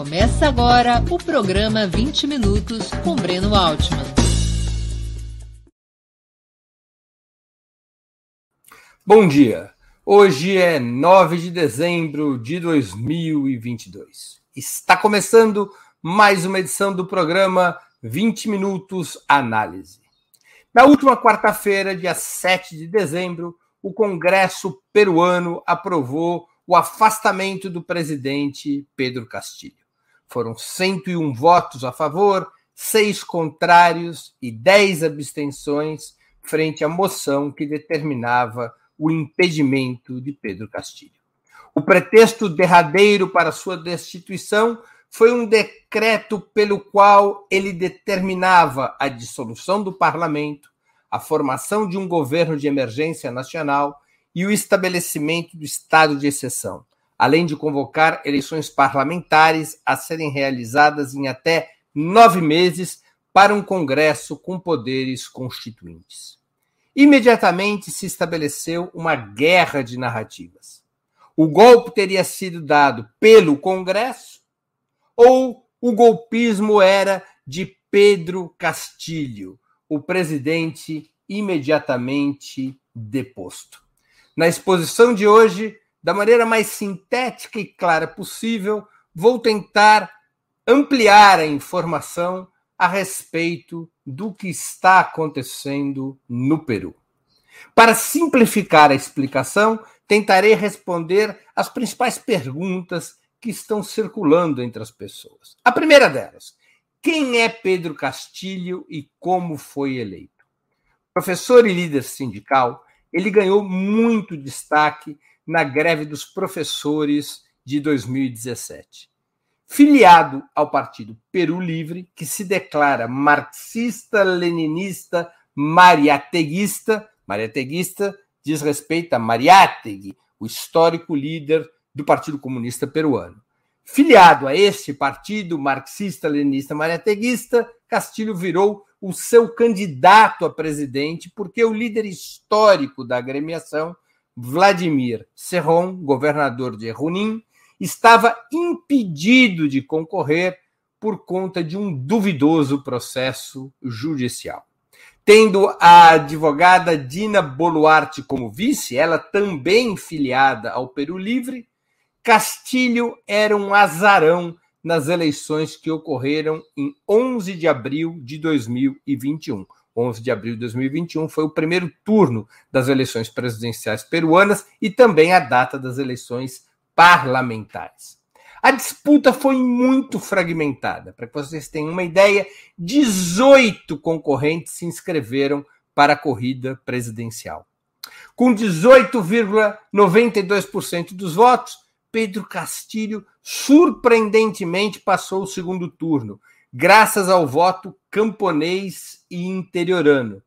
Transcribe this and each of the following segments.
Começa agora o programa 20 Minutos com Breno Altman. Bom dia. Hoje é 9 de dezembro de 2022. Está começando mais uma edição do programa 20 Minutos Análise. Na última quarta-feira, dia 7 de dezembro, o Congresso peruano aprovou o afastamento do presidente Pedro Castilho. Foram 101 votos a favor, seis contrários e 10 abstenções frente à moção que determinava o impedimento de Pedro Castilho. O pretexto derradeiro para sua destituição foi um decreto pelo qual ele determinava a dissolução do parlamento, a formação de um governo de emergência nacional e o estabelecimento do estado de exceção, além de convocar eleições parlamentares a serem realizadas em até nove meses para um Congresso com poderes constituintes. Imediatamente se estabeleceu uma guerra de narrativas. O golpe teria sido dado pelo Congresso ou o golpismo era de Pedro Castilho, o presidente imediatamente deposto. Na exposição de hoje, da maneira mais sintética e clara possível, vou tentar ampliar a informação a respeito do que está acontecendo no Peru. Para simplificar a explicação, tentarei responder as principais perguntas que estão circulando entre as pessoas. A primeira delas, quem é Pedro Castilho e como foi eleito? Professor e líder sindical, ele ganhou muito destaque na greve dos professores de 2017. Filiado ao partido Peru Livre, que se declara marxista-leninista mariateguista, mariateguista diz respeito a Mariátegui, o histórico líder do Partido Comunista Peruano. Filiado a este partido marxista-leninista mariateguista, Castilho virou o seu candidato a presidente porque o líder histórico da agremiação, Vladimir Serron, governador de Junín, estava impedido de concorrer por conta de um duvidoso processo judicial. Tendo a advogada Dina Boluarte como vice, ela também filiada ao Peru Livre, Castilho era um azarão nas eleições que ocorreram em 11 de abril de 2021. 11 de abril de 2021 foi o primeiro turno das eleições presidenciais peruanas e também a data das eleições parlamentares. A disputa foi muito fragmentada. Para que vocês tenham uma ideia, 18 concorrentes se inscreveram para a corrida presidencial. Com 18,92% dos votos, Pedro Castilho surpreendentemente passou o segundo turno, graças ao voto camponês e interiorano,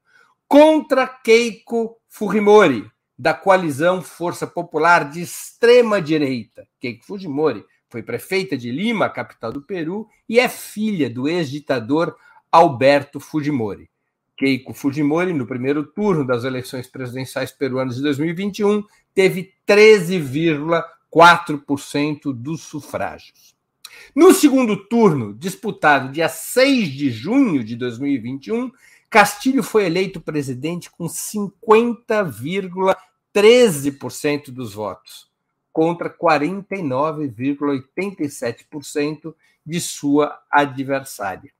contra Keiko Fujimori, da coalizão Força Popular de extrema direita. Keiko Fujimori foi prefeita de Lima, capital do Peru, e é filha do ex-ditador Alberto Fujimori. Keiko Fujimori, no primeiro turno das eleições presidenciais peruanas de 2021, teve 13, 4% dos sufrágios. No segundo turno, disputado dia 6 de junho de 2021, Castilho foi eleito presidente com 50,13% dos votos, contra 49,87% de sua adversária.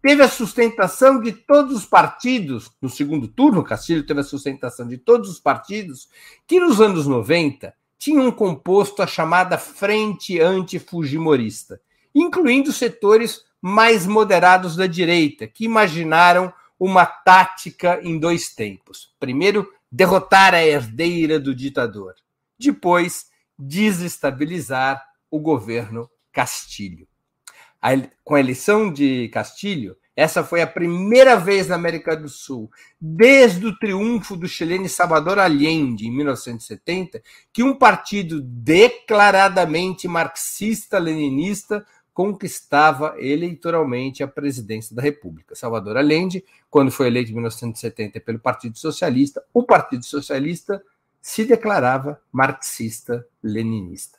Teve a sustentação de todos os partidos, no segundo turno, Castilho teve a sustentação de todos os partidos que nos anos 90 tinham composto a chamada Frente Antifujimorista, incluindo setores mais moderados da direita, que imaginaram uma tática em dois tempos. Primeiro, derrotar a herdeira do ditador. Depois, desestabilizar o governo Castilho. com a eleição de Castilho, essa foi a primeira vez na América do Sul, desde o triunfo do chileno Salvador Allende, em 1970, que um partido declaradamente marxista-leninista conquistava eleitoralmente a presidência da República. Salvador Allende, quando foi eleito em 1970 pelo Partido Socialista, o Partido Socialista se declarava marxista-leninista.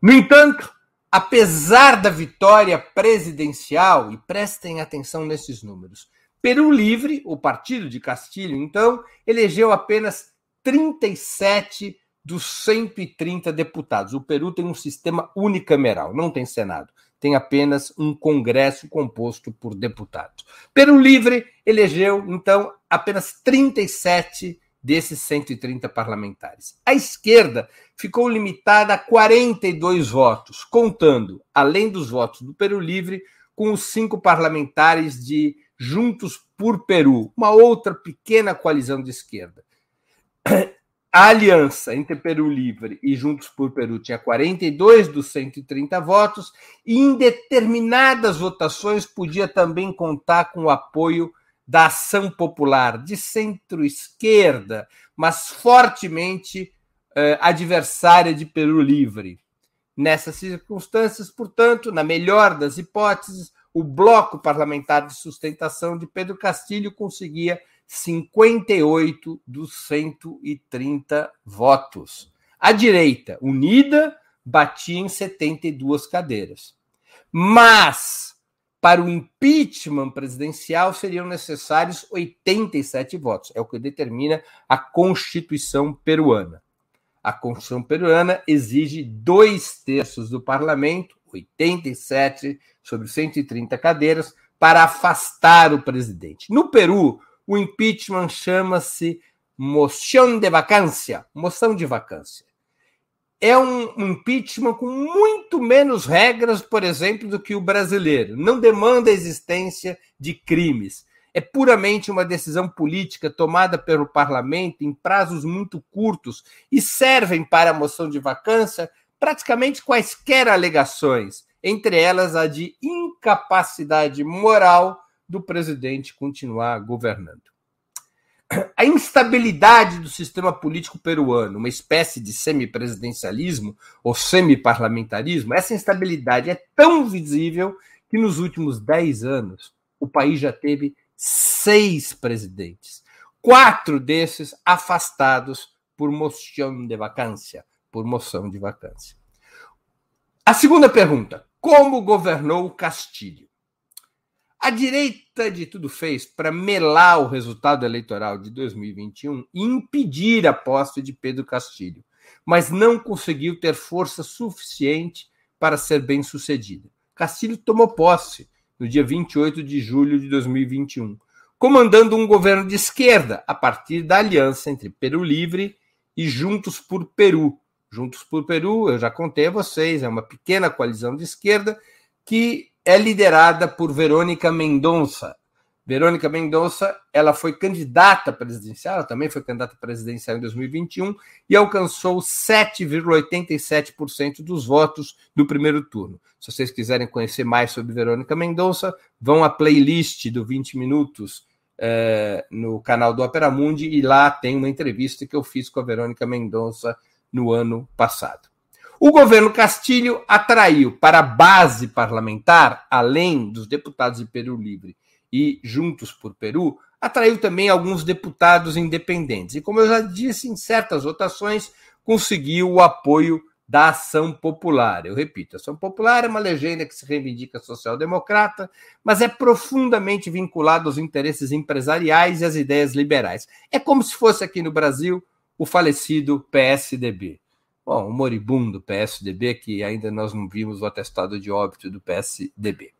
No entanto, apesar da vitória presidencial, e prestem atenção nesses números, Peru Livre, o partido de Castilho, então, elegeu apenas 37 dos 130 deputados. O Peru tem um sistema unicameral, não tem Senado, tem apenas um Congresso composto por deputados. Peru Livre elegeu, então, apenas 37 desses 130 parlamentares. A esquerda ficou limitada a 42 votos, contando, além dos votos do Peru Livre, com os cinco parlamentares de Juntos por Peru, uma outra pequena coalizão de esquerda. A aliança entre Peru Livre e Juntos por Peru tinha 42 dos 130 votos, e em determinadas votações podia também contar com o apoio da ação popular de centro-esquerda, mas fortemente eh, adversária de Peru Livre. Nessas circunstâncias, portanto, na melhor das hipóteses, o bloco parlamentar de sustentação de Pedro Castilho conseguia 58 dos 130 votos. A direita, unida, batia em 72 cadeiras. Mas para o impeachment presidencial seriam necessários 87 votos. É o que determina a Constituição peruana. A Constituição peruana exige dois terços do parlamento, 87 sobre 130 cadeiras, para afastar o presidente. No Peru, o impeachment chama-se moção de vacância, moção de vacância é um, impeachment com muito menos regras, por exemplo, do que o brasileiro. Não demanda a existência de crimes. É puramente uma decisão política tomada pelo parlamento em prazos muito curtos e servem para a moção de vacância praticamente quaisquer alegações, entre elas a de incapacidade moral do presidente continuar governando a instabilidade do sistema político peruano, uma espécie de semipresidencialismo ou semiparlamentarismo, essa instabilidade é tão visível que nos últimos dez anos o país já teve seis presidentes, quatro desses afastados por moção de vacância, por moção de vacância. A segunda pergunta: como governou Castilho? A direita de tudo fez para melar o resultado eleitoral de 2021 e impedir a posse de Pedro Castilho, mas não conseguiu ter força suficiente para ser bem sucedida. Castilho tomou posse no dia 28 de julho de 2021, comandando um governo de esquerda a partir da aliança entre Peru Livre e Juntos por Peru. Juntos por Peru, eu já contei a vocês, é uma pequena coalizão de esquerda que é liderada por Verônica Mendonça. Verônica Mendonça, ela foi candidata presidencial, ela também foi candidata presidencial em 2021 e alcançou 7,87% dos votos do primeiro turno. Se vocês quiserem conhecer mais sobre Verônica Mendonça, vão à playlist do 20 Minutos eh, no canal do Opera Mundi e lá tem uma entrevista que eu fiz com a Verônica Mendonça no ano passado. O governo Castilho atraiu para a base parlamentar, além dos deputados de Peru Livre e Juntos por Peru, atraiu também alguns deputados independentes. E, como eu já disse, em certas votações, conseguiu o apoio da Ação Popular. Eu repito, a Ação Popular é uma legenda que se reivindica social-democrata, mas é profundamente vinculada aos interesses empresariais e às ideias liberais. É como se fosse aqui no Brasil o falecido PSDB. Bom, o moribundo PSDB, que ainda nós não vimos o atestado de óbito do PSDB.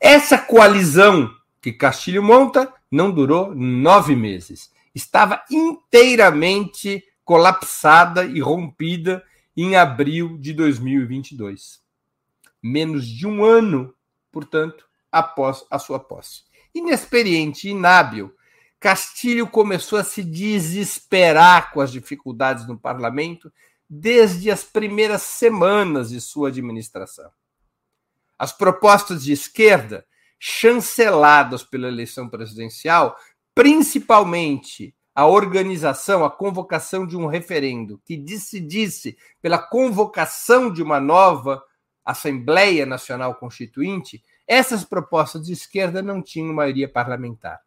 Essa coalizão que Castilho monta não durou nove meses. Estava inteiramente colapsada e rompida em abril de 2022. Menos de um ano, portanto, após a sua posse. Inexperiente e inábil, Castilho começou a se desesperar com as dificuldades no parlamento desde as primeiras semanas de sua administração. As propostas de esquerda, chanceladas pela eleição presidencial, principalmente a organização, a convocação de um referendo que decidisse pela convocação de uma nova Assembleia Nacional Constituinte, essas propostas de esquerda não tinham maioria parlamentar.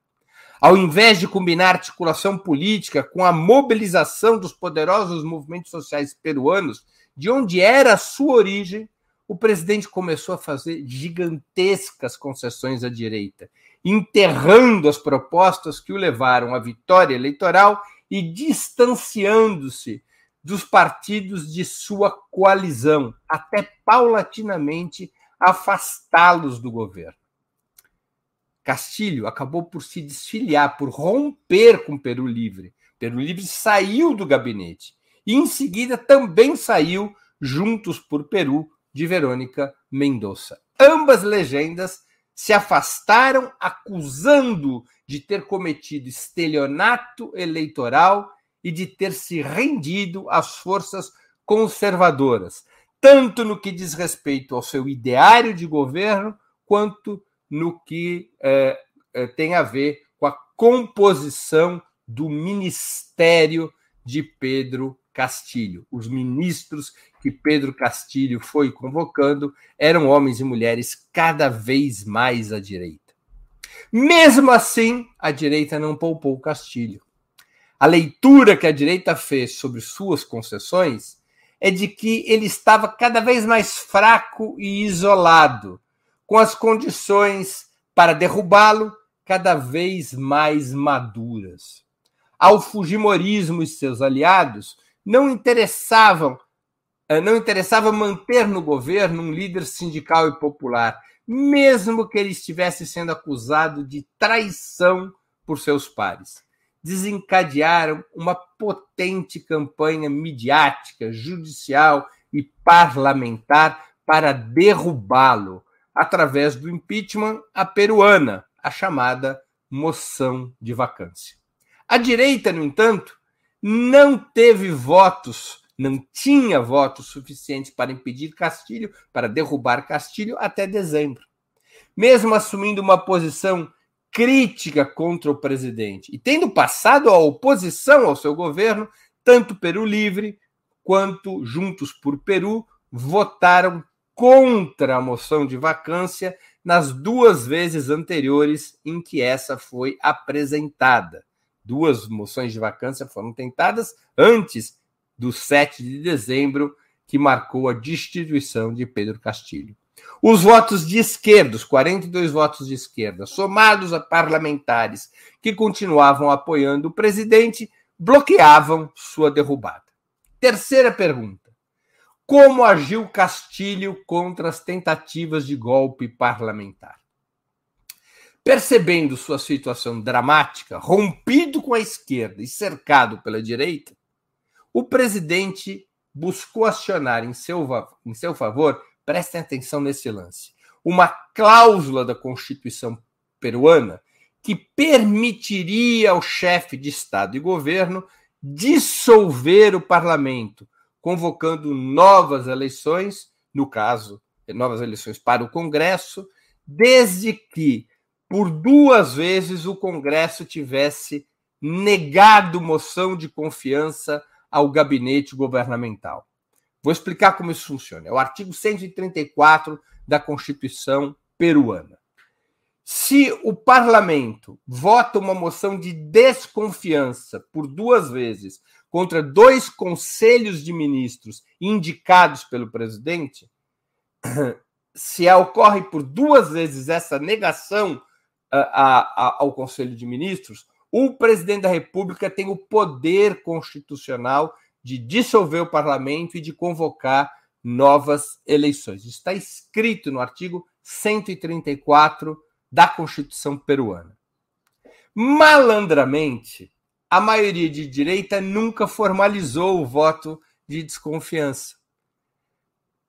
Ao invés de combinar articulação política com a mobilização dos poderosos movimentos sociais peruanos, de onde era a sua origem, o presidente começou a fazer gigantescas concessões à direita, enterrando as propostas que o levaram à vitória eleitoral e distanciando-se dos partidos de sua coalizão, até paulatinamente afastá-los do governo. Castilho acabou por se desfiliar, por romper com Peru Livre. Peru Livre saiu do gabinete e, em seguida, também saiu Juntos por Peru, de Verônica Mendonça. Ambas legendas se afastaram acusando de ter cometido estelionato eleitoral e de ter se rendido às forças conservadoras, tanto no que diz respeito ao seu ideário de governo, quanto no que é, é, tem a ver com a composição do ministério de Pedro Castilho. Os ministros que Pedro Castilho foi convocando eram homens e mulheres cada vez mais à direita. Mesmo assim, a direita não poupou Castilho. A leitura que a direita fez sobre suas concessões é de que ele estava cada vez mais fraco e isolado, com as condições para derrubá-lo cada vez mais maduras. Ao Fujimorismo e seus aliados, não interessavam, eh, não interessava manter no governo um líder sindical e popular, mesmo que ele estivesse sendo acusado de traição por seus pares. Desencadearam uma potente campanha midiática, judicial e parlamentar para derrubá-lo, através do impeachment à peruana, a chamada moção de vacância. A direita, no entanto, não teve votos, não tinha votos suficientes para impedir Castilho, para derrubar Castilho até dezembro. Mesmo assumindo uma posição crítica contra o presidente e tendo passado a oposição ao seu governo, tanto Peru Livre quanto Juntos por Peru votaram contra a moção de vacância nas duas vezes anteriores em que essa foi apresentada duas moções de vacância foram tentadas antes do 7 de dezembro, que marcou a destituição de Pedro Castilho. Os votos de esquerda, os 42 votos de esquerda, somados a parlamentares que continuavam apoiando o presidente, bloqueavam sua derrubada. Terceira pergunta: Como agiu Castilho contra as tentativas de golpe parlamentar? Percebendo sua situação dramática, rompido com a esquerda e cercado pela direita, o presidente buscou acionar em seu, em seu favor, prestem atenção nesse lance, uma cláusula da Constituição peruana que permitiria ao chefe de Estado e governo dissolver o parlamento, convocando novas eleições, no caso, novas eleições para o Congresso, desde que por duas vezes o Congresso tivesse negado moção de confiança ao gabinete governamental. Vou explicar como isso funciona. É o artigo 134 da Constituição peruana. Se o parlamento vota uma moção de desconfiança por duas vezes contra dois conselhos de ministros indicados pelo presidente, se ocorre por duas vezes essa negação a, a, ao Conselho de Ministros, o presidente da República tem o poder constitucional de dissolver o parlamento e de convocar novas eleições. Isso está escrito no artigo 134 da Constituição peruana. Malandramente, a maioria de direita nunca formalizou o voto de desconfiança.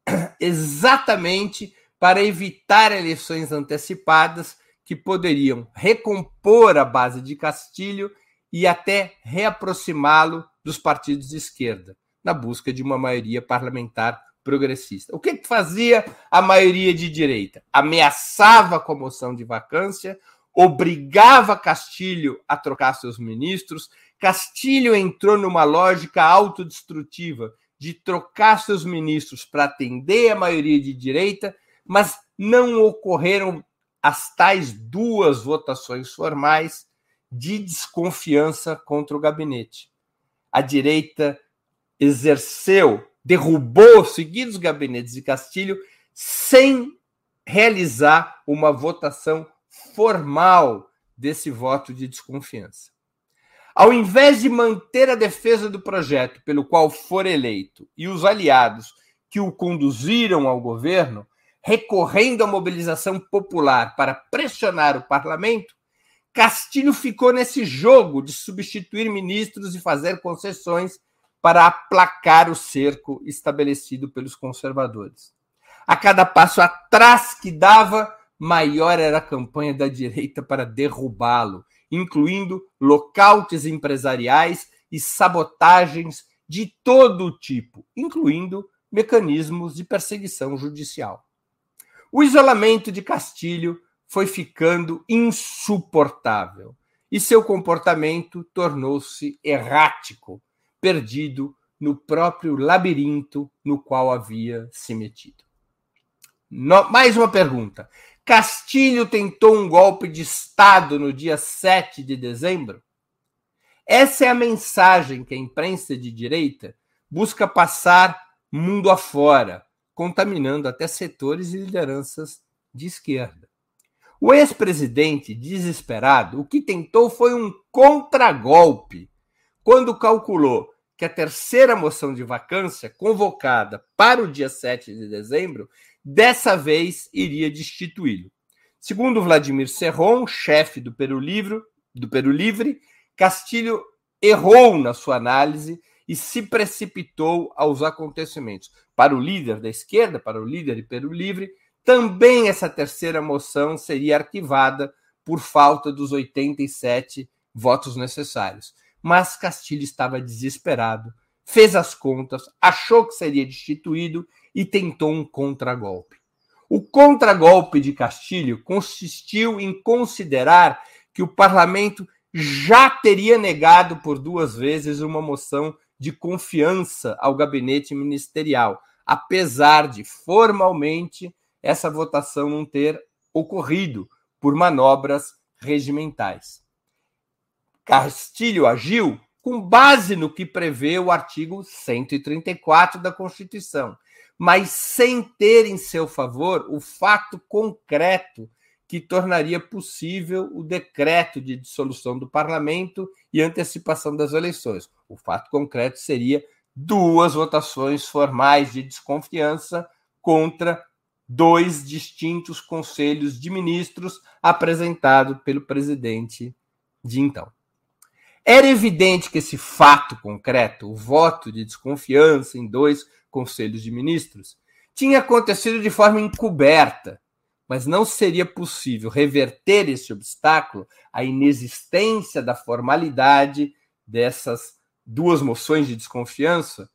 Exatamente para evitar eleições antecipadas que poderiam recompor a base de Castilho e até reaproximá-lo dos partidos de esquerda, na busca de uma maioria parlamentar progressista. O que fazia a maioria de direita? Ameaçava a moção de vacância, obrigava Castilho a trocar seus ministros. Castilho entrou numa lógica autodestrutiva de trocar seus ministros para atender a maioria de direita, mas não ocorreram as tais duas votações formais de desconfiança contra o gabinete. A direita exerceu, derrubou seguidos gabinetes de Castilho sem realizar uma votação formal desse voto de desconfiança. Ao invés de manter a defesa do projeto pelo qual for eleito e os aliados que o conduziram ao governo, recorrendo à mobilização popular para pressionar o parlamento, Castilho ficou nesse jogo de substituir ministros e fazer concessões para aplacar o cerco estabelecido pelos conservadores. A cada passo atrás que dava, maior era a campanha da direita para derrubá-lo, incluindo locautes empresariais e sabotagens de todo tipo, incluindo mecanismos de perseguição judicial. O isolamento de Castilho foi ficando insuportável e seu comportamento tornou-se errático, perdido no próprio labirinto no qual havia se metido. No, mais uma pergunta. Castilho tentou um golpe de Estado no dia 7 de dezembro? Essa é a mensagem que a imprensa de direita busca passar mundo afora, contaminando até setores e lideranças de esquerda. O ex-presidente, desesperado, o que tentou foi um contragolpe, quando calculou que a terceira moção de vacância, convocada para o dia 7 de dezembro, dessa vez iria destituí-lo. Segundo Vladimir Serron, chefe do Peru Livre, do Peru Livre, Castilho errou na sua análise e se precipitou aos acontecimentos. Para o líder da esquerda, para o líder de Peru Livre, também essa terceira moção seria arquivada por falta dos 87 votos necessários mas Castilho estava desesperado, fez as contas, achou que seria destituído e tentou um contragolpe. O contragolpe de Castilho consistiu em considerar que o parlamento já teria negado por duas vezes uma moção de confiança ao gabinete ministerial, apesar de formalmente essa votação não ter ocorrido por manobras regimentais. Castilho agiu com base no que prevê o artigo 134 da Constituição, mas sem ter em seu favor o fato concreto que tornaria possível o decreto de dissolução do parlamento e antecipação das eleições. O fato concreto seria duas votações formais de desconfiança contra dois distintos conselhos de ministros apresentado pelo presidente de então. Era evidente que esse fato concreto, o voto de desconfiança em dois conselhos de ministros, tinha acontecido de forma encoberta, mas não seria possível reverter esse obstáculo, a inexistência da formalidade dessas duas moções de desconfiança,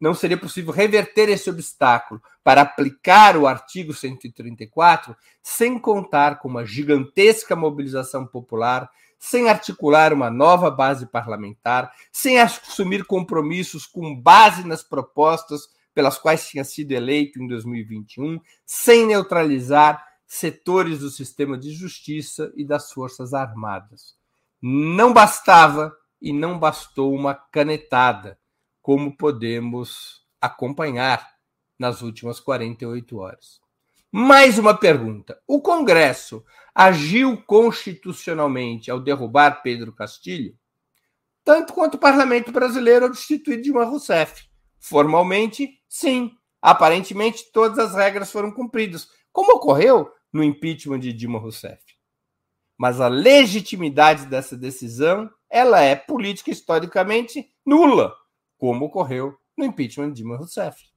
não seria possível reverter esse obstáculo para aplicar o artigo 134 sem contar com uma gigantesca mobilização popular sem articular uma nova base parlamentar, sem assumir compromissos com base nas propostas pelas quais tinha sido eleito em 2021, sem neutralizar setores do sistema de justiça e das Forças Armadas. Não bastava e não bastou uma canetada, como podemos acompanhar nas últimas 48 horas. Mais uma pergunta: o Congresso agiu constitucionalmente ao derrubar Pedro Castilho? Tanto quanto o parlamento brasileiro ao destituir Dilma Rousseff. Formalmente, sim. Aparentemente, todas as regras foram cumpridas, como ocorreu no impeachment de Dilma Rousseff. Mas a legitimidade dessa decisão, ela é política historicamente nula, como ocorreu no impeachment de Dilma Rousseff.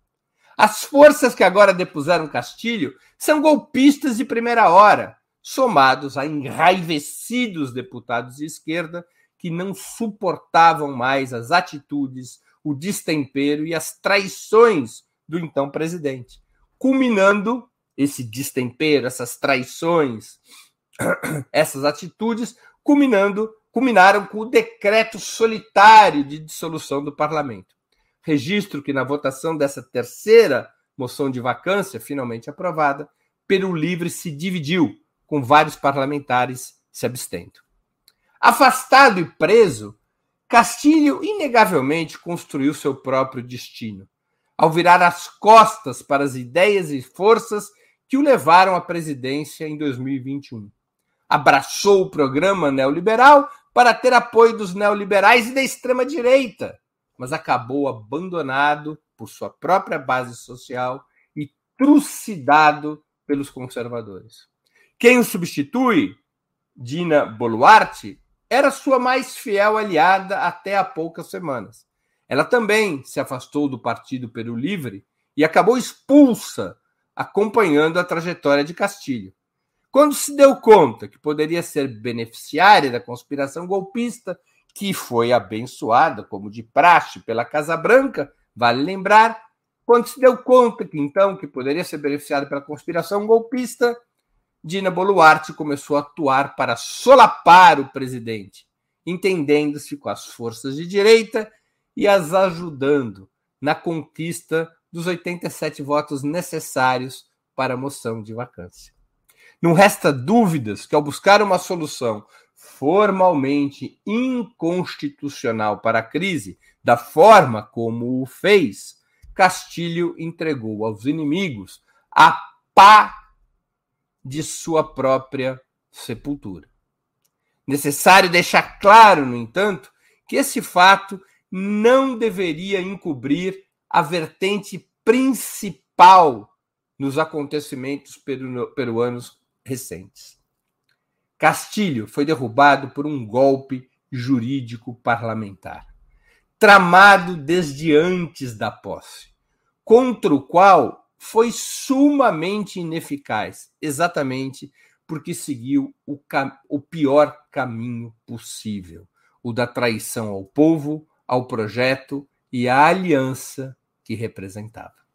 As forças que agora depuseram Castilho são golpistas de primeira hora, somados a enraivecidos deputados de esquerda que não suportavam mais as atitudes, o destempero e as traições do então presidente, culminando esse destempero, essas traições, essas atitudes, culminando, culminaram com o decreto solitário de dissolução do parlamento. Registro que na votação dessa terceira moção de vacância, finalmente aprovada, Peru Livre se dividiu, com vários parlamentares se abstendo. Afastado e preso, Castilho inegavelmente construiu seu próprio destino. ao virar as costas para as ideias e forças que o levaram à presidência em 2021. Abraçou o programa neoliberal para ter apoio dos neoliberais e da extrema-direita, mas acabou abandonado por sua própria base social e trucidado pelos conservadores. Quem o substitui, Dina Boluarte, era sua mais fiel aliada até há poucas semanas. Ela também se afastou do Partido Peru Livre e acabou expulsa, acompanhando a trajetória de Castilho. Quando se deu conta que poderia ser beneficiária da conspiração golpista, que foi abençoada, como de praxe, pela Casa Branca, vale lembrar, quando se deu conta que então que poderia ser beneficiada pela conspiração golpista, Dina Boluarte começou a atuar para solapar o presidente, entendendo-se com as forças de direita e as ajudando na conquista dos 87 votos necessários para a moção de vacância. Não resta dúvidas que, ao buscar uma solução formalmente inconstitucional para a crise, da forma como o fez, Castilho entregou aos inimigos a pá de sua própria sepultura. Necessário deixar claro, no entanto, que esse fato não deveria encobrir a vertente principal nos acontecimentos peruanos recentes. Castilho foi derrubado por um golpe jurídico parlamentar, tramado desde antes da posse, contra o qual foi sumamente ineficaz, exatamente porque seguiu o, o pior caminho possível, o da traição ao povo, ao projeto e à aliança que representava.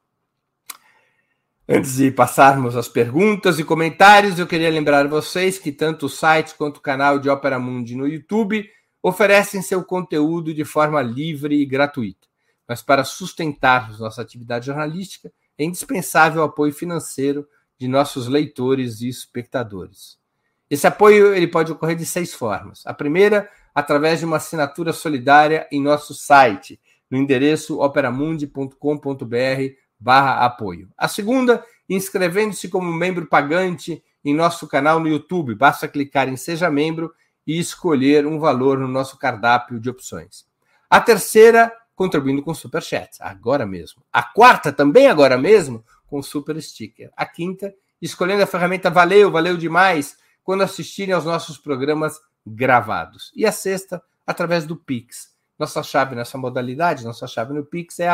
Antes de passarmos às perguntas e comentários, eu queria lembrar vocês que tanto o site quanto o canal de Opera Mundi no YouTube oferecem seu conteúdo de forma livre e gratuita. Mas para sustentarmos nossa atividade jornalística, é indispensável o apoio financeiro de nossos leitores e espectadores. Esse apoio ele pode ocorrer de seis formas. A primeira, através de uma assinatura solidária em nosso site, no endereço operamundi.com.br barra apoio. A segunda, inscrevendo-se como membro pagante em nosso canal no YouTube. Basta clicar em Seja Membro e escolher um valor no nosso cardápio de opções. A terceira, contribuindo com Super Chat, agora mesmo. A quarta, também agora mesmo, com Super Sticker. A quinta, escolhendo a ferramenta Valeu, valeu demais, quando assistirem aos nossos programas gravados. E a sexta, através do Pix. Nossa chave nessa modalidade, nossa chave no Pix é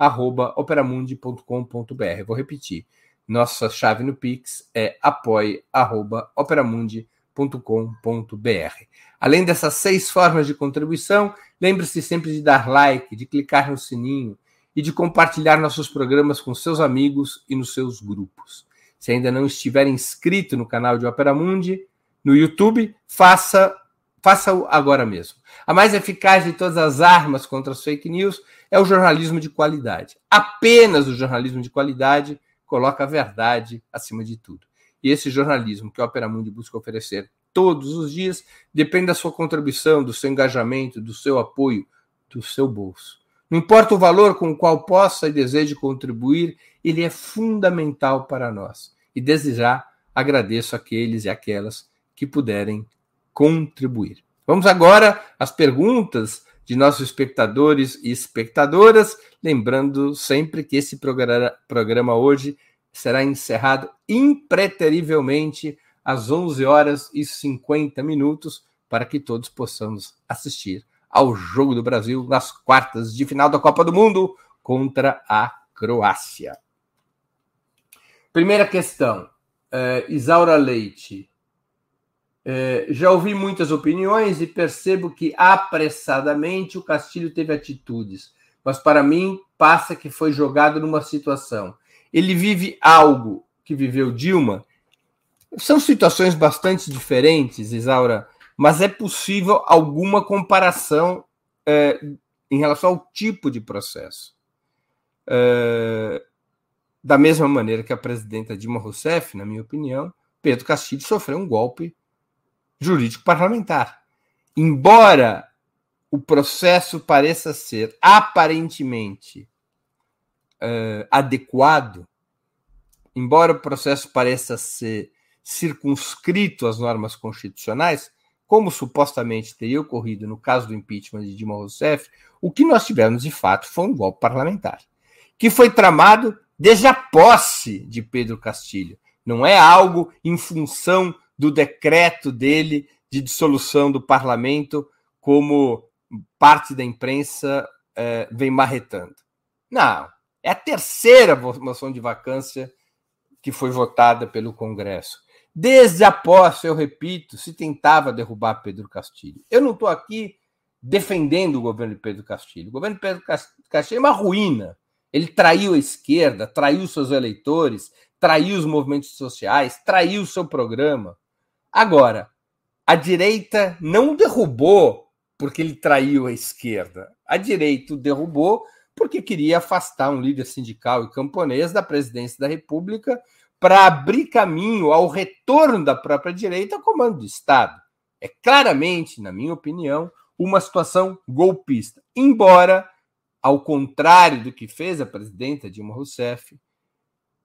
apoie.operamundi.com.br. Vou repetir. Nossa chave no Pix é apoie.operamundi.com.br. Além dessas seis formas de contribuição, lembre-se sempre de dar like, de clicar no sininho e de compartilhar nossos programas com seus amigos e nos seus grupos. Se ainda não estiver inscrito no canal de Opera Mundi, no YouTube, faça faça-o agora mesmo. A mais eficaz de todas as armas contra as fake news é o jornalismo de qualidade. Apenas o jornalismo de qualidade coloca a verdade acima de tudo. E esse jornalismo que a Opera Mundi busca oferecer todos os dias, depende da sua contribuição, do seu engajamento, do seu apoio, do seu bolso. Não importa o valor com o qual possa e deseje contribuir, ele é fundamental para nós. E desde já agradeço aqueles e aquelas que puderem contribuir. Vamos agora às perguntas de nossos espectadores e espectadoras, lembrando sempre que esse programa hoje será encerrado impreterivelmente às 11 horas e 50 minutos, para que todos possamos assistir ao Jogo do Brasil nas quartas de final da Copa do Mundo contra a Croácia. Primeira questão, é, Isaura Leite. É, já ouvi muitas opiniões e percebo que apressadamente o Castilho teve atitudes, mas para mim passa que foi jogado numa situação. Ele vive algo que viveu Dilma são situações bastante diferentes, Isaura, mas é possível alguma comparação é, em relação ao tipo de processo. É, da mesma maneira que a presidenta Dilma Rousseff, na minha opinião, Pedro Castilho sofreu um golpe jurídico parlamentar. Embora o processo pareça ser aparentemente uh, adequado, embora o processo pareça ser circunscrito às normas constitucionais, como supostamente teria ocorrido no caso do impeachment de Dilma Rousseff, o que nós tivemos de fato foi um golpe parlamentar, que foi tramado desde a posse de Pedro Castilho. Não é algo em função do decreto dele de dissolução do parlamento, como parte da imprensa é, vem marretando. Não, é a terceira moção de vacância que foi votada pelo Congresso. Desde a posse, eu repito, se tentava derrubar Pedro Castilho. Eu não estou aqui defendendo o governo de Pedro Castilho. O governo de Pedro Castilho é uma ruína. Ele traiu a esquerda, traiu seus eleitores, traiu os movimentos sociais, traiu o seu programa. Agora, a direita não derrubou porque ele traiu a esquerda. A direita o derrubou porque queria afastar um líder sindical e camponês da presidência da República para abrir caminho ao retorno da própria direita ao comando do Estado. É claramente, na minha opinião, uma situação golpista. Embora, ao contrário do que fez a presidenta Dilma Rousseff,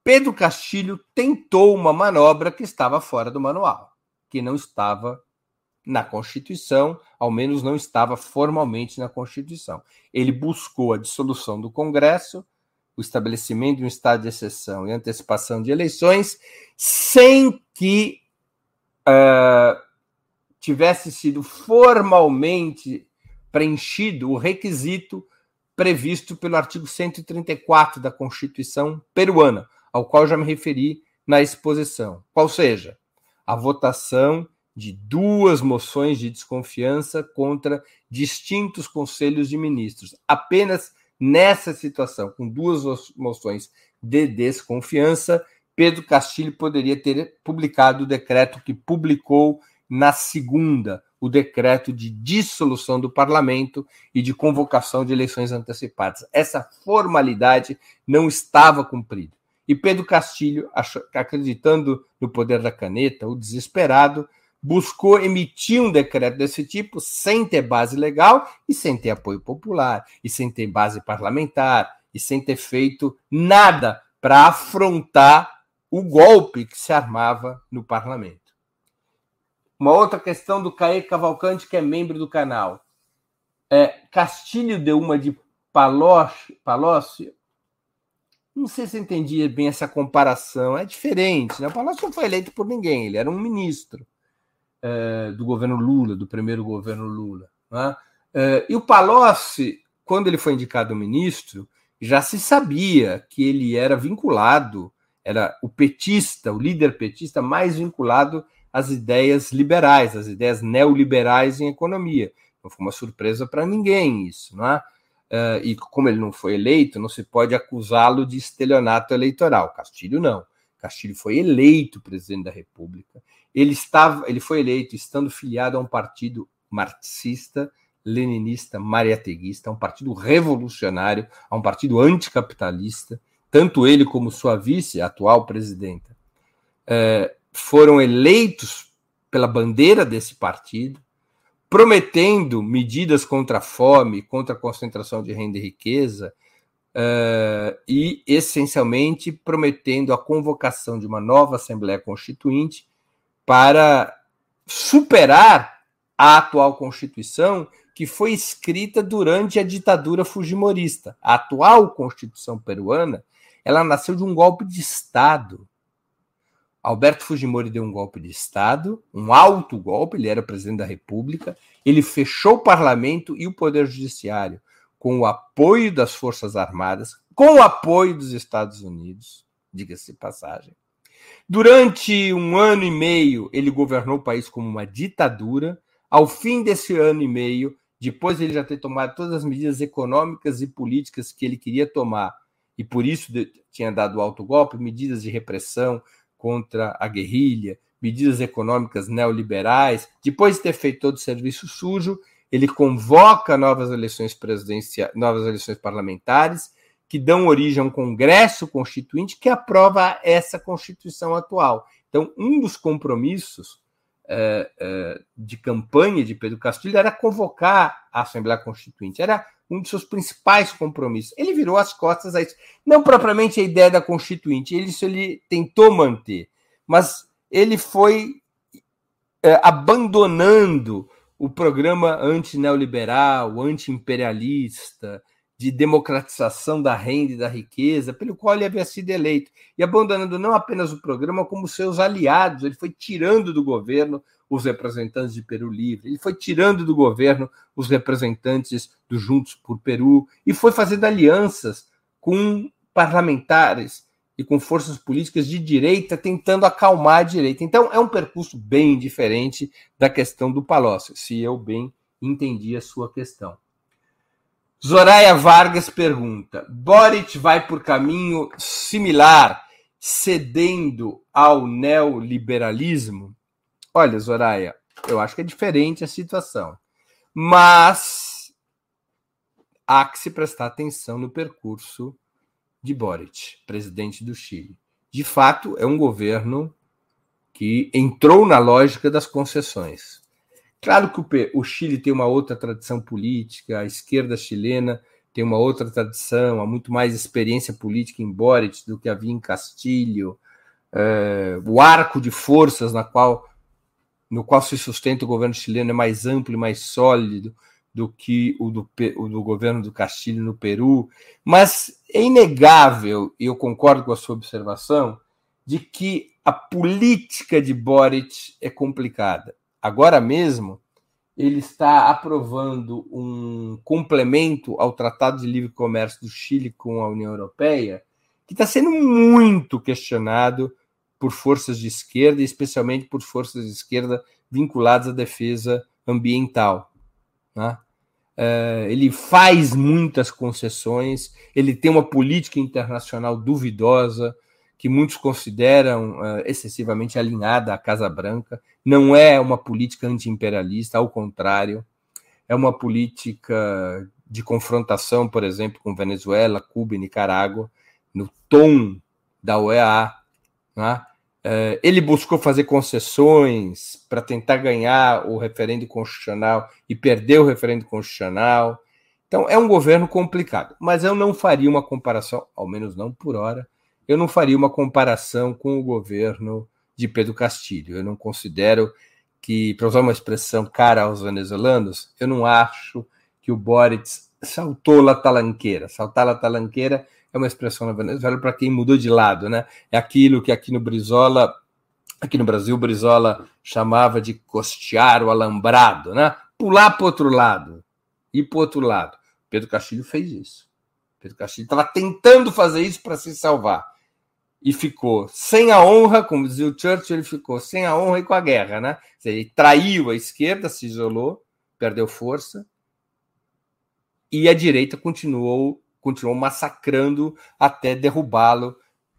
Pedro Castilho tentou uma manobra que estava fora do manual, que não estava na Constituição, ao menos não estava formalmente na Constituição. Ele buscou a dissolução do Congresso o estabelecimento de um estado de exceção e antecipação de eleições, sem que uh, tivesse sido formalmente preenchido o requisito previsto pelo artigo 134 da Constituição peruana, ao qual já me referi na exposição. Qual seja, a votação de duas moções de desconfiança contra distintos conselhos de ministros. Apenas Nessa situação, com duas moções de desconfiança, Pedro Castilho poderia ter publicado o decreto que publicou na segunda, o decreto de dissolução do parlamento e de convocação de eleições antecipadas. Essa formalidade não estava cumprida. E Pedro Castilho, acreditando no poder da caneta, o desesperado, buscou emitir um decreto desse tipo sem ter base legal e sem ter apoio popular, e sem ter base parlamentar, e sem ter feito nada para afrontar o golpe que se armava no parlamento. Uma outra questão do Caê Cavalcante, que é membro do canal. É, Castilho deu uma de Palocci. Não sei se entendia bem essa comparação. É diferente. Né? O Palocci não foi eleito por ninguém, ele era um ministro é, do governo Lula, do primeiro governo Lula. Né? É, e o Palocci, quando ele foi indicado ministro, já se sabia que ele era vinculado, era o petista, o líder petista mais vinculado às ideias liberais, às ideias neoliberais em economia. Não foi uma surpresa para ninguém isso, não é? Uh, e como ele não foi eleito, não se pode acusá-lo de estelionato eleitoral. Castilho não. Castilho foi eleito presidente da República ele estava, ele foi eleito estando filiado a um partido marxista, leninista, mariateguista, a um partido revolucionário, a um partido anticapitalista. Tanto ele como sua vice, a atual presidenta, é, foram eleitos pela bandeira desse partido, prometendo medidas contra a fome, contra a concentração de renda e riqueza, uh, e essencialmente prometendo a convocação de uma nova Assembleia Constituinte para superar a atual Constituição que foi escrita durante a ditadura fujimorista. A atual Constituição peruana, ela nasceu de um golpe de Estado. Alberto Fujimori deu um golpe de Estado, um alto golpe, ele era presidente da República, ele fechou o parlamento e o poder judiciário com o apoio das Forças Armadas, com o apoio dos Estados Unidos, diga-se passagem. Durante um ano e meio, ele governou o país como uma ditadura. Ao fim desse ano e meio, depois de ele já ter tomado todas as medidas econômicas e políticas que ele queria tomar, e por isso tinha dado alto golpe, medidas de repressão contra a guerrilha, medidas econômicas neoliberais, depois de ter feito todo o serviço sujo, ele convoca novas eleições presidenciais, novas eleições parlamentares que dão origem a um Congresso Constituinte que aprova essa Constituição atual. Então, um dos compromissos de campanha de Pedro Castilho era convocar a Assembleia Constituinte. Era um dos seus principais compromissos. Ele virou as costas a isso. Não propriamente a ideia da Constituinte, ele, isso ele tentou manter, mas ele foi é, abandonando o programa anti-neoliberal, anti-imperialista, de democratização da renda e da riqueza, pelo qual ele havia sido eleito, e abandonando não apenas o programa, como seus aliados. Ele foi tirando do governo os representantes de Peru Livre, ele foi tirando do governo os representantes do Juntos por Peru, e foi fazendo alianças com parlamentares e com forças políticas de direita, tentando acalmar a direita. Então, é um percurso bem diferente da questão do Palocci, se eu bem entendi a sua questão. Zoraia Vargas pergunta: Boric vai por caminho similar, cedendo ao neoliberalismo? Olha, Zoraia, eu acho que é diferente a situação. Mas há que se prestar atenção no percurso de Boric, presidente do Chile. De fato, é um governo que entrou na lógica das concessões. Claro que o, Chile tem uma outra tradição política, a esquerda chilena tem uma outra tradição, há muito mais experiência política em Boric do que havia em Castilho. É, o arco de forças na qual, no qual se sustenta o governo chileno é mais amplo e mais sólido do que o do, o do governo do Castilho no Peru. Mas é inegável, e eu concordo com a sua observação, de que a política de Boric é complicada agora mesmo, ele está aprovando um complemento ao Tratado de Livre Comércio do Chile com a União Europeia, que está sendo muito questionado por forças de esquerda, especialmente por forças de esquerda vinculadas à defesa ambiental. Né? É, ele faz muitas concessões, ele tem uma política internacional duvidosa, que muitos consideram uh, excessivamente alinhada à Casa Branca. Não é uma política anti-imperialista, ao contrário, é uma política de confrontação, por exemplo, com Venezuela, Cuba e Nicarágua, no tom da OEA. Né? Uh, ele buscou fazer concessões para tentar ganhar o referendo constitucional e perder o referendo constitucional. Então, é um governo complicado, mas eu não faria uma comparação, ao menos não por hora, eu não faria uma comparação com o governo de Pedro Castilho. Eu não considero que, para usar uma expressão cara aos venezuelanos, eu não acho que o Boric saltou la talanqueira. Saltar la talanqueira é uma expressão na Venezuela para quem mudou de lado, né? É aquilo que aqui no Brizola, aqui no Brasil, Brizola chamava de costear o alambrado, né? Pular para outro lado, ir para outro lado. Pedro Castilho fez isso. Pedro Castilho estava tentando fazer isso para se salvar e ficou sem a honra, como dizia o Churchill, ele ficou sem a honra e com a guerra, né? Ele traiu a esquerda, se isolou, perdeu força, e a direita continuou, continuou massacrando até derrubá-lo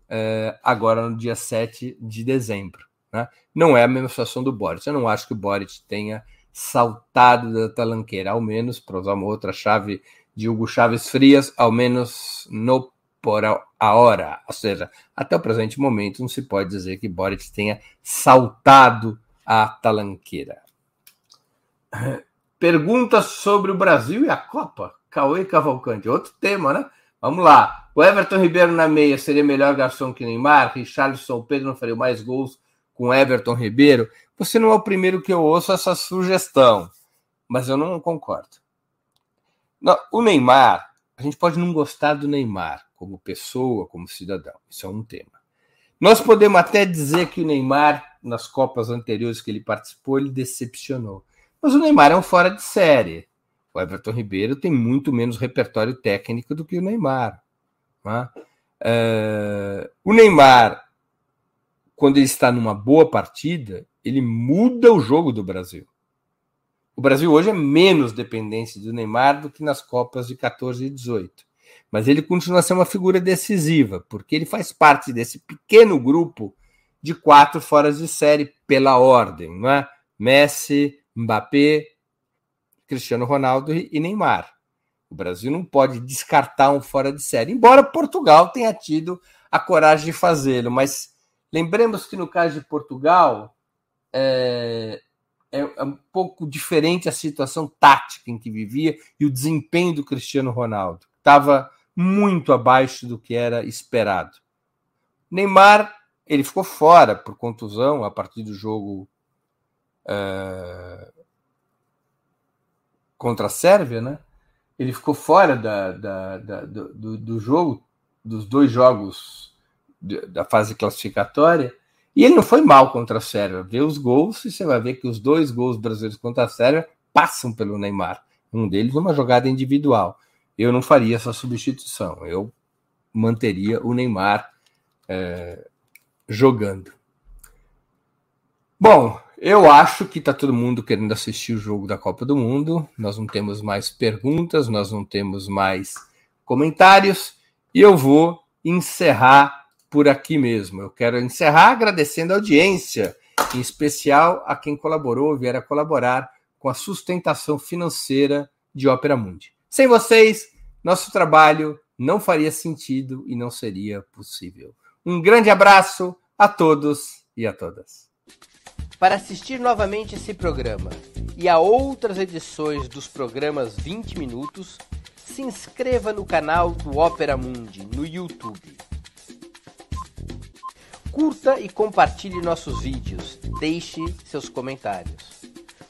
eh, agora no dia 7 de dezembro. Né? Não é a mesma situação do Boris. Eu não acho que o Boris tenha saltado da talanqueira, ao menos, para usar uma outra chave de Hugo Chaves Frias, ao menos no por hora, ou seja, até o presente momento não se pode dizer que Boric tenha saltado a talanqueira. Perguntas sobre o Brasil e a Copa. Cauê Cavalcante, outro tema, né? Vamos lá. O Everton Ribeiro na meia seria melhor garçom que Neymar? Richarlison Pedro não faria mais gols com Everton Ribeiro? Você não é o primeiro que eu ouço essa sugestão, mas eu não concordo. Não, o Neymar, a gente pode não gostar do Neymar, como pessoa, como cidadão. Isso é um tema. Nós podemos até dizer que o Neymar, nas Copas anteriores que ele participou, ele decepcionou. Mas o Neymar é um fora de série. O Everton Ribeiro tem muito menos repertório técnico do que o Neymar. Uh, o Neymar, quando ele está numa boa partida, ele muda o jogo do Brasil. O Brasil hoje é menos dependente do Neymar do que nas Copas de 14 e 18 mas ele continua a ser uma figura decisiva, porque ele faz parte desse pequeno grupo de quatro fora de série pela ordem, não é? Messi, Mbappé, Cristiano Ronaldo e Neymar. O Brasil não pode descartar um fora de série, embora Portugal tenha tido a coragem de fazê-lo, mas lembremos que no caso de Portugal, é, é, é um pouco diferente a situação tática em que vivia e o desempenho do Cristiano Ronaldo. Estava muito abaixo do que era esperado. Neymar, ele ficou fora por contusão a partir do jogo é, contra a Sérvia, né? Ele ficou fora da, da, da do, do, jogo, dos dois jogos da fase classificatória, e ele não foi mal contra a Sérvia. Vê os gols e você vai ver que os dois gols brasileiros contra a Sérvia passam pelo Neymar. Um deles numa jogada individual. Eu não faria essa substituição. Eu manteria o Neymar é, jogando. Bom, eu acho que está todo mundo querendo assistir o jogo da Copa do Mundo. Nós não temos mais perguntas, nós não temos mais comentários. E eu vou encerrar por aqui mesmo. Eu quero encerrar agradecendo a audiência, em especial a quem colaborou, vier a colaborar com a sustentação financeira de Ópera Mundi. Sem vocês, nosso trabalho não faria sentido e não seria possível. Um grande abraço a todos e a todas. Para assistir novamente esse programa e a outras edições dos programas 20 Minutos, se inscreva no canal do Opera Mundi no YouTube. Curta e compartilhe nossos vídeos, deixe seus comentários.